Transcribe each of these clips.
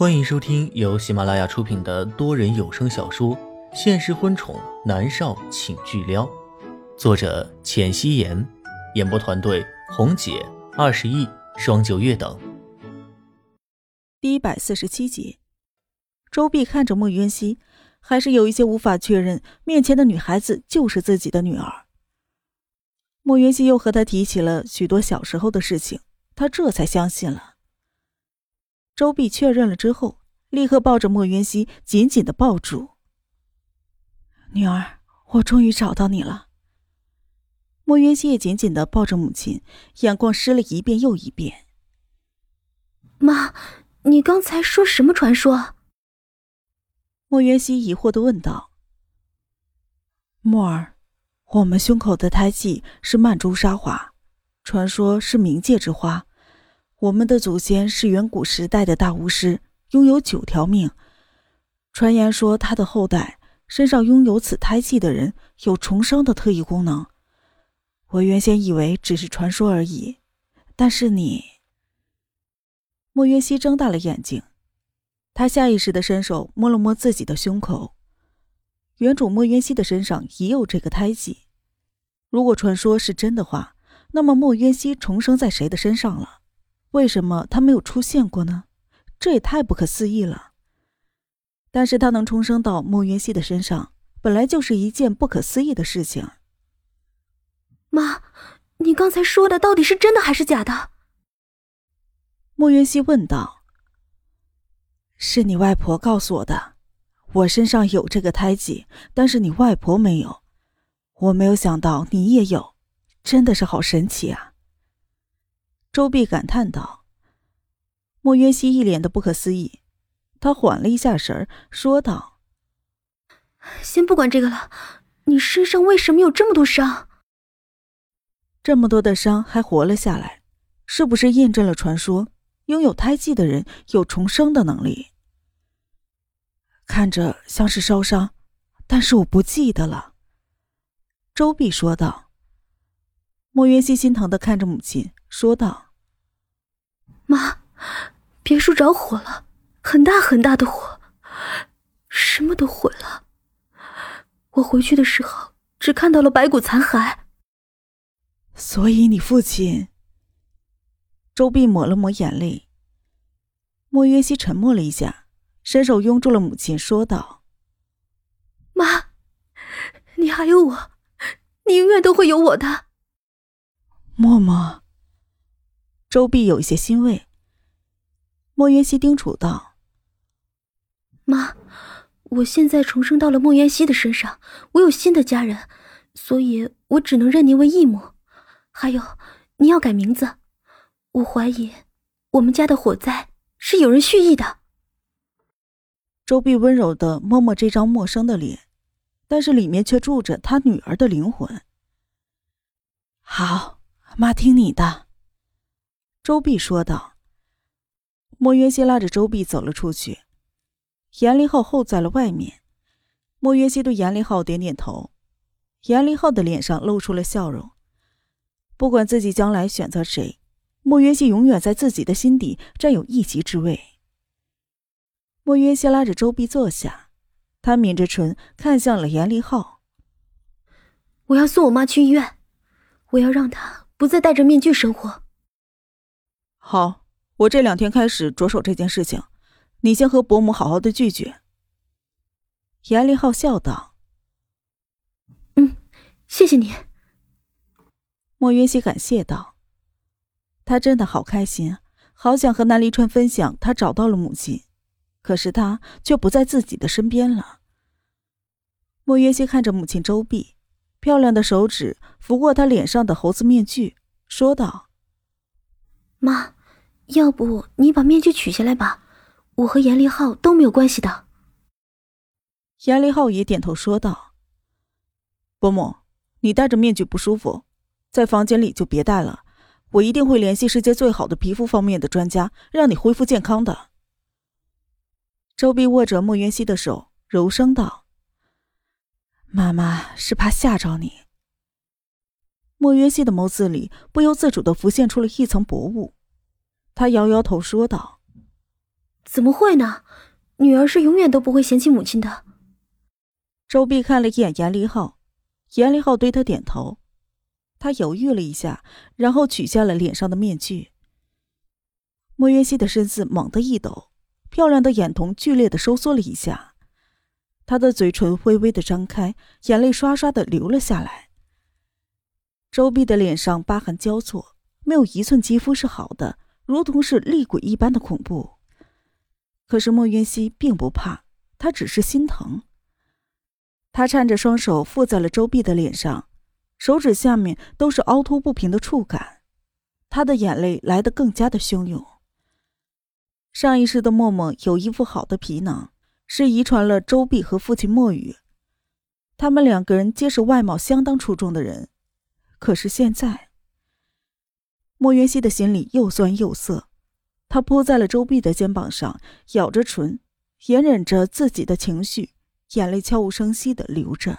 欢迎收听由喜马拉雅出品的多人有声小说《现实婚宠男少请巨撩》，作者：浅汐颜，演播团队：红姐、二十亿、双九月等。第一百四十七集，周碧看着莫渊熙，还是有一些无法确认面前的女孩子就是自己的女儿。莫渊熙又和他提起了许多小时候的事情，他这才相信了。周碧确认了之后，立刻抱着莫云熙紧紧的抱住。女儿，我终于找到你了。莫云熙也紧紧的抱着母亲，眼眶湿了一遍又一遍。妈，你刚才说什么传说？莫云熙疑惑的问道。墨儿，我们胸口的胎记是曼珠沙华，传说是冥界之花。我们的祖先是远古时代的大巫师，拥有九条命。传言说，他的后代身上拥有此胎记的人有重生的特异功能。我原先以为只是传说而已，但是你……莫约西睁大了眼睛，他下意识的伸手摸了摸自己的胸口。原主莫约西的身上也有这个胎记。如果传说是真的话，那么莫约西重生在谁的身上了？为什么他没有出现过呢？这也太不可思议了。但是他能重生到莫云熙的身上，本来就是一件不可思议的事情。妈，你刚才说的到底是真的还是假的？莫云熙问道。是你外婆告诉我的，我身上有这个胎记，但是你外婆没有。我没有想到你也有，真的是好神奇啊！周碧感叹道：“莫渊熙一脸的不可思议，他缓了一下神儿，说道：‘先不管这个了，你身上为什么有这么多伤？这么多的伤还活了下来，是不是验证了传说，拥有胎记的人有重生的能力？’看着像是烧伤，但是我不记得了。”周碧说道。莫渊熙心疼的看着母亲。说道：“妈，别墅着火了，很大很大的火，什么都毁了。我回去的时候只看到了白骨残骸。所以你父亲……”周碧抹了抹眼泪。莫约西沉默了一下，伸手拥住了母亲，说道：“妈，你还有我，你永远都会有我的。”默默。周碧有一些欣慰。莫渊熙叮嘱道：“妈，我现在重生到了莫渊熙的身上，我有新的家人，所以我只能认您为义母。还有，您要改名字。我怀疑我们家的火灾是有人蓄意的。”周碧温柔的摸摸这张陌生的脸，但是里面却住着他女儿的灵魂。好，妈听你的。周碧说道。莫约西拉着周碧走了出去，严凌浩候在了外面。莫约西对严凌浩点点头，严凌浩的脸上露出了笑容。不管自己将来选择谁，莫约西永远在自己的心底占有一席之位。莫约西拉着周碧坐下，他抿着唇看向了严凌浩：“我要送我妈去医院，我要让她不再戴着面具生活。”好，我这两天开始着手这件事情，你先和伯母好好的聚聚。严林浩笑道：“嗯，谢谢你。”莫云熙感谢道：“他真的好开心，好想和南离川分享他找到了母亲，可是他却不在自己的身边了。”莫云熙看着母亲周碧，漂亮的手指拂过她脸上的猴子面具，说道：“妈。”要不你把面具取下来吧，我和严立浩都没有关系的。严立浩也点头说道：“伯母，你戴着面具不舒服，在房间里就别戴了，我一定会联系世界最好的皮肤方面的专家，让你恢复健康的。”周碧握着莫渊熙的手，柔声道：“妈妈是怕吓着你。”莫渊熙的眸子里不由自主的浮现出了一层薄雾。他摇摇头说道：“怎么会呢？女儿是永远都不会嫌弃母亲的。周碧看了一眼严立浩，严立浩对他点头。他犹豫了一下，然后取下了脸上的面具。莫云熙的身子猛地一抖，漂亮的眼瞳剧烈的收缩了一下，她的嘴唇微微的张开，眼泪刷刷的流了下来。周碧的脸上疤痕交错，没有一寸肌肤是好的，如同是厉鬼一般的恐怖。可是莫云熙并不怕，他只是心疼。他颤着双手附在了周碧的脸上，手指下面都是凹凸不平的触感，他的眼泪来得更加的汹涌。上一世的默默有一副好的皮囊，是遗传了周碧和父亲莫雨。他们两个人皆是外貌相当出众的人。可是现在，莫云熙的心里又酸又涩。他扑在了周碧的肩膀上，咬着唇，隐忍着自己的情绪，眼泪悄无声息的流着。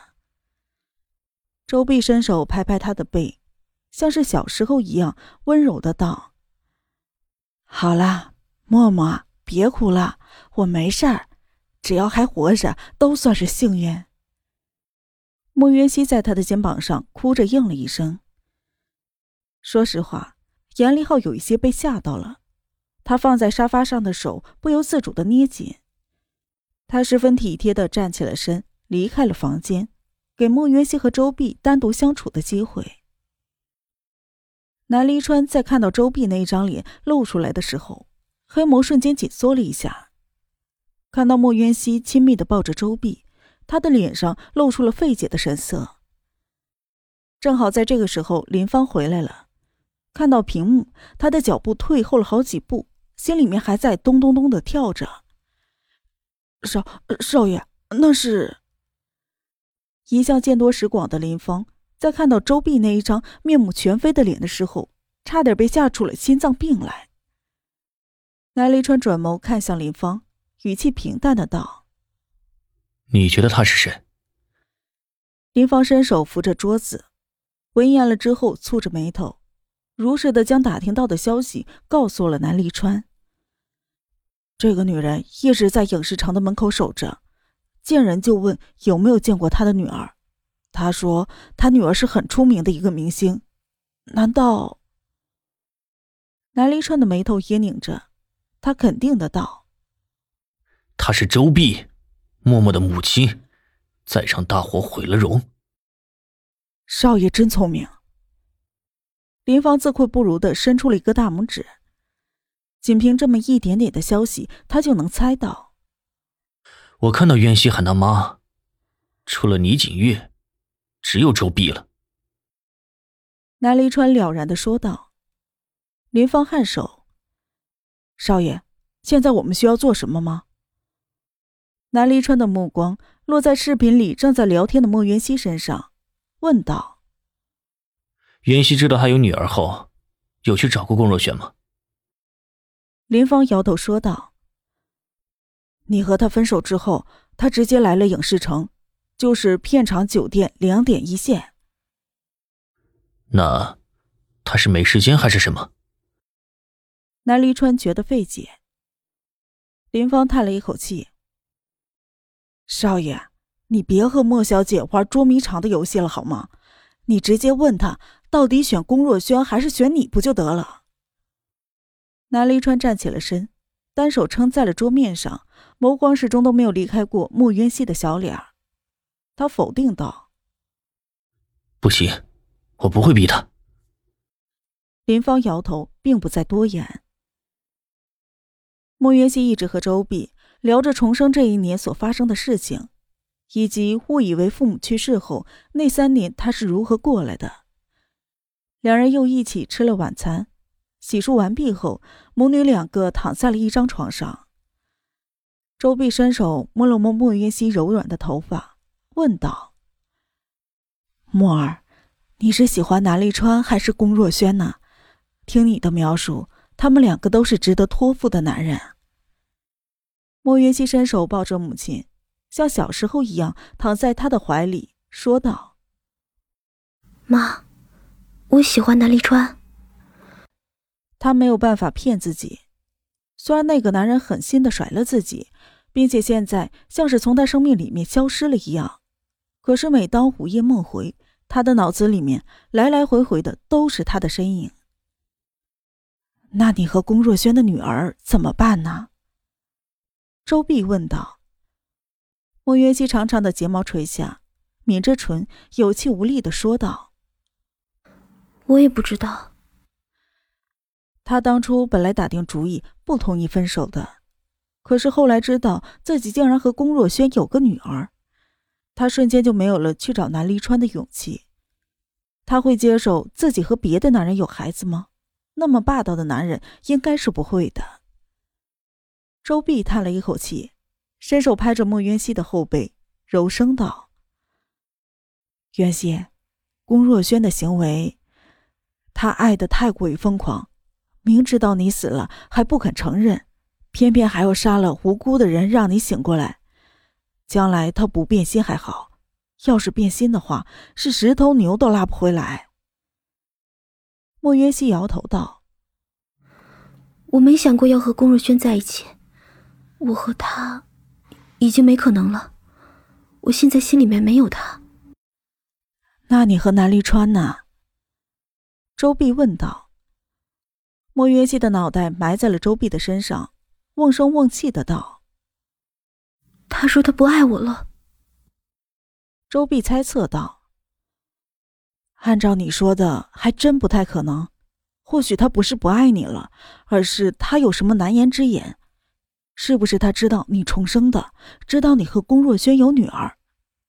周碧伸手拍拍他的背，像是小时候一样温柔的道：“好啦。”默默，别哭了，我没事儿，只要还活着，都算是幸运。莫云熙在他的肩膀上哭着应了一声。说实话，严立浩有一些被吓到了，他放在沙发上的手不由自主的捏紧。他十分体贴的站起了身，离开了房间，给莫云熙和周碧单独相处的机会。南离川在看到周碧那一张脸露出来的时候。黑眸瞬间紧缩了一下，看到莫渊熙亲密的抱着周碧，他的脸上露出了费解的神色。正好在这个时候，林芳回来了，看到屏幕，他的脚步退后了好几步，心里面还在咚咚咚的跳着。少少爷，那是一向见多识广的林芳，在看到周碧那一张面目全非的脸的时候，差点被吓出了心脏病来。南离川转眸看向林芳，语气平淡的道：“你觉得他是谁？”林芳伸手扶着桌子，闻言了之后，蹙着眉头，如实的将打听到的消息告诉了南离川。这个女人一直在影视城的门口守着，见人就问有没有见过她的女儿。他说他女儿是很出名的一个明星，难道？南离川的眉头也拧着。他肯定的道：“她是周碧，默默的母亲，在场大火毁了容。”少爷真聪明。林芳自愧不如的伸出了一个大拇指。仅凭这么一点点的消息，他就能猜到。我看到渊熙喊他妈，除了倪景月，只有周碧了。南离川了然的说道。林芳颔首。少爷，现在我们需要做什么吗？南离川的目光落在视频里正在聊天的莫元熙身上，问道：“元熙知道他有女儿后，有去找过龚若雪吗？”林芳摇头说道：“你和他分手之后，他直接来了影视城，就是片场酒店两点一线。那他是没时间还是什么？”南离川觉得费解。林芳叹了一口气：“少爷，你别和莫小姐玩捉迷藏的游戏了好吗？你直接问他，到底选龚若轩还是选你不就得了？”南离川站起了身，单手撑在了桌面上，眸光始终都没有离开过穆渊熙的小脸。他否定道：“不行，我不会逼他。”林芳摇头，并不再多言。莫云熙一直和周碧聊着重生这一年所发生的事情，以及误以为父母去世后那三年他是如何过来的。两人又一起吃了晚餐，洗漱完毕后，母女两个躺在了一张床上。周碧伸手摸了摸莫云熙柔软的头发，问道：“墨儿，你是喜欢南立川还是龚若轩呢？听你的描述。”他们两个都是值得托付的男人。莫云熙伸手抱着母亲，像小时候一样躺在她的怀里，说道：“妈，我喜欢南立川。”他没有办法骗自己，虽然那个男人狠心的甩了自己，并且现在像是从他生命里面消失了一样，可是每当午夜梦回，他的脑子里面来来回回的都是他的身影。那你和龚若轩的女儿怎么办呢？周碧问道。莫云熙长长的睫毛垂下，抿着唇，有气无力的说道：“我也不知道。”他当初本来打定主意不同意分手的，可是后来知道自己竟然和龚若轩有个女儿，他瞬间就没有了去找南离川的勇气。他会接受自己和别的男人有孩子吗？那么霸道的男人应该是不会的。周碧叹了一口气，伸手拍着莫渊熙的后背，柔声道：“渊熙，龚若轩的行为，他爱的太过于疯狂。”明知道你死了还不肯承认，偏偏还要杀了无辜的人让你醒过来。将来他不变心还好，要是变心的话，是十头牛都拉不回来。莫渊熙摇头道：“我没想过要和龚若轩在一起，我和他已经没可能了。我现在心里面没有他。那你和南离川呢？”周碧问道。莫云熙的脑袋埋在了周碧的身上，瓮声瓮气的道：“他说他不爱我了。”周碧猜测道：“按照你说的，还真不太可能。或许他不是不爱你了，而是他有什么难言之隐。是不是他知道你重生的，知道你和龚若轩有女儿，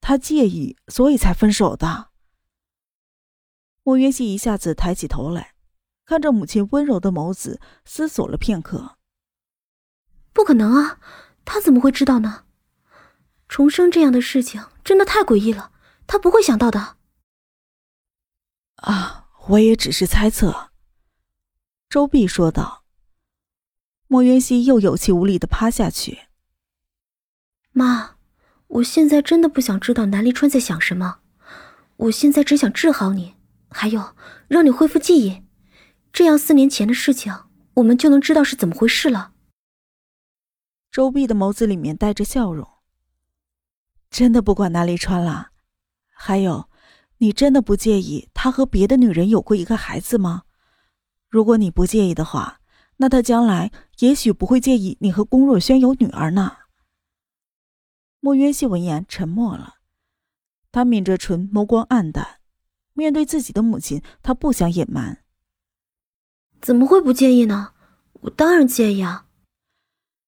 他介意，所以才分手的？”莫云熙一下子抬起头来。看着母亲温柔的眸子，思索了片刻。不可能啊，他怎么会知道呢？重生这样的事情真的太诡异了，他不会想到的。啊，我也只是猜测。”周碧说道。莫云熙又有气无力的趴下去。妈，我现在真的不想知道南离川在想什么，我现在只想治好你，还有让你恢复记忆。这样，四年前的事情，我们就能知道是怎么回事了。周碧的眸子里面带着笑容。真的不管南离川了？还有，你真的不介意他和别的女人有过一个孩子吗？如果你不介意的话，那他将来也许不会介意你和龚若轩有女儿呢。莫渊熙闻言沉默了，他抿着唇，眸光黯淡。面对自己的母亲，他不想隐瞒。怎么会不介意呢？我当然介意啊。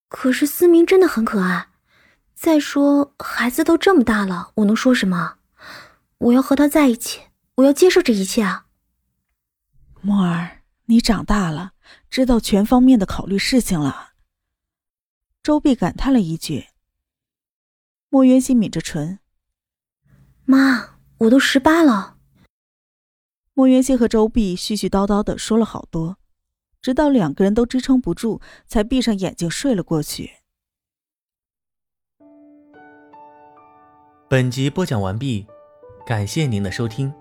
可是思明真的很可爱。再说孩子都这么大了，我能说什么？我要和他在一起，我要接受这一切啊。墨儿，你长大了，知道全方面的考虑事情了。周碧感叹了一句。莫渊熙抿着唇：“妈，我都十八了。”莫渊熙和周碧絮絮叨叨的说了好多。直到两个人都支撑不住，才闭上眼睛睡了过去。本集播讲完毕，感谢您的收听。